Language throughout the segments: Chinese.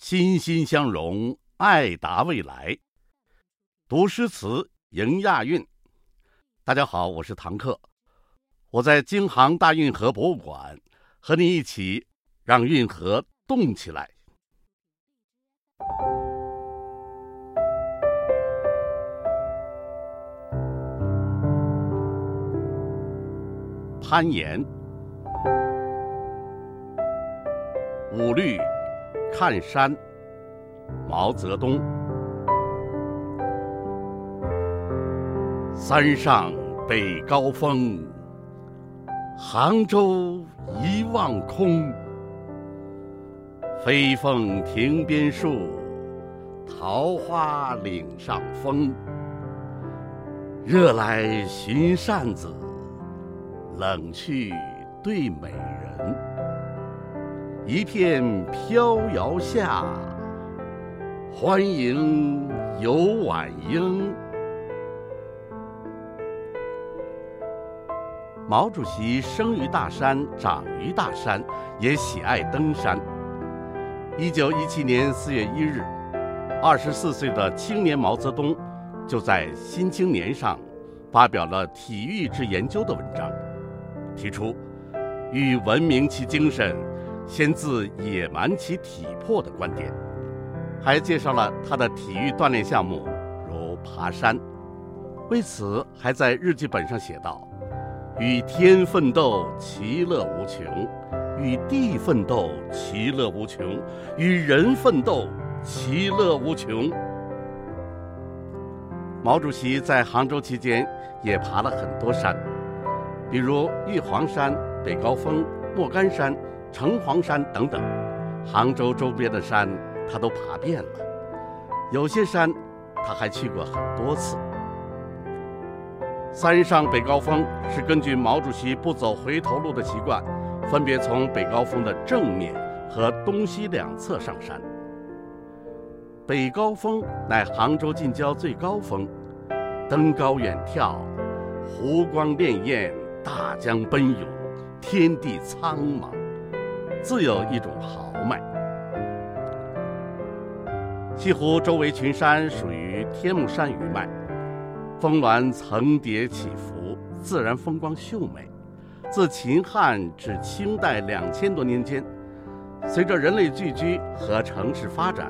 欣欣相融，爱达未来。读诗词，迎亚运。大家好，我是唐克，我在京杭大运河博物馆，和你一起让运河动起来。攀岩，五律。看山，毛泽东。山上北高峰，杭州一望空。飞凤亭边树，桃花岭上风。热来寻扇子，冷去对美人。一片飘摇下，欢迎游晚英。毛主席生于大山，长于大山，也喜爱登山。一九一七年四月一日，二十四岁的青年毛泽东就在《新青年》上发表了《体育之研究》的文章，提出“欲文明其精神”。先自野蛮其体魄的观点，还介绍了他的体育锻炼项目，如爬山。为此，还在日记本上写道：“与天奋斗，其乐无穷；与地奋斗，其乐无穷；与人奋斗，其乐无穷。”毛主席在杭州期间也爬了很多山，比如玉皇山、北高峰、莫干山。城隍山等等，杭州周边的山他都爬遍了，有些山他还去过很多次。山上北高峰是根据毛主席不走回头路的习惯，分别从北高峰的正面和东西两侧上山。北高峰乃杭州近郊最高峰，登高远眺，湖光潋滟，大江奔涌，天地苍茫。自有一种豪迈。西湖周围群山属于天目山余脉，峰峦层叠起伏，自然风光秀美。自秦汉至清代两千多年间，随着人类聚居和城市发展，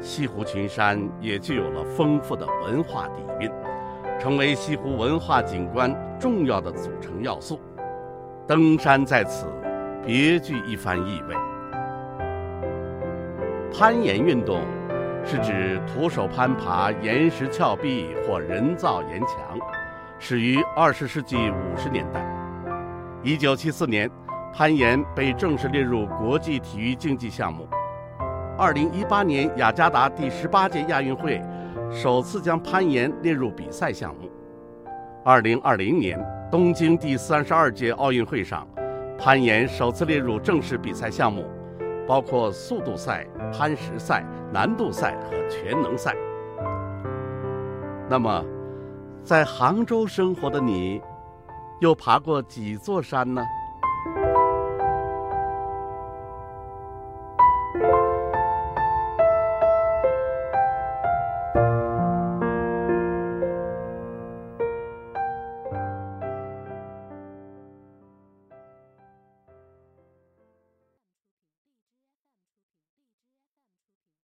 西湖群山也具有了丰富的文化底蕴，成为西湖文化景观重要的组成要素。登山在此。别具一番意味。攀岩运动是指徒手攀爬岩石峭壁或人造岩墙，始于二十世纪五十年代。一九七四年，攀岩被正式列入国际体育竞技项目。二零一八年雅加达第十八届亚运会首次将攀岩列入比赛项目。二零二零年东京第三十二届奥运会上。攀岩首次列入正式比赛项目，包括速度赛、攀石赛、难度赛和全能赛。那么，在杭州生活的你，又爬过几座山呢？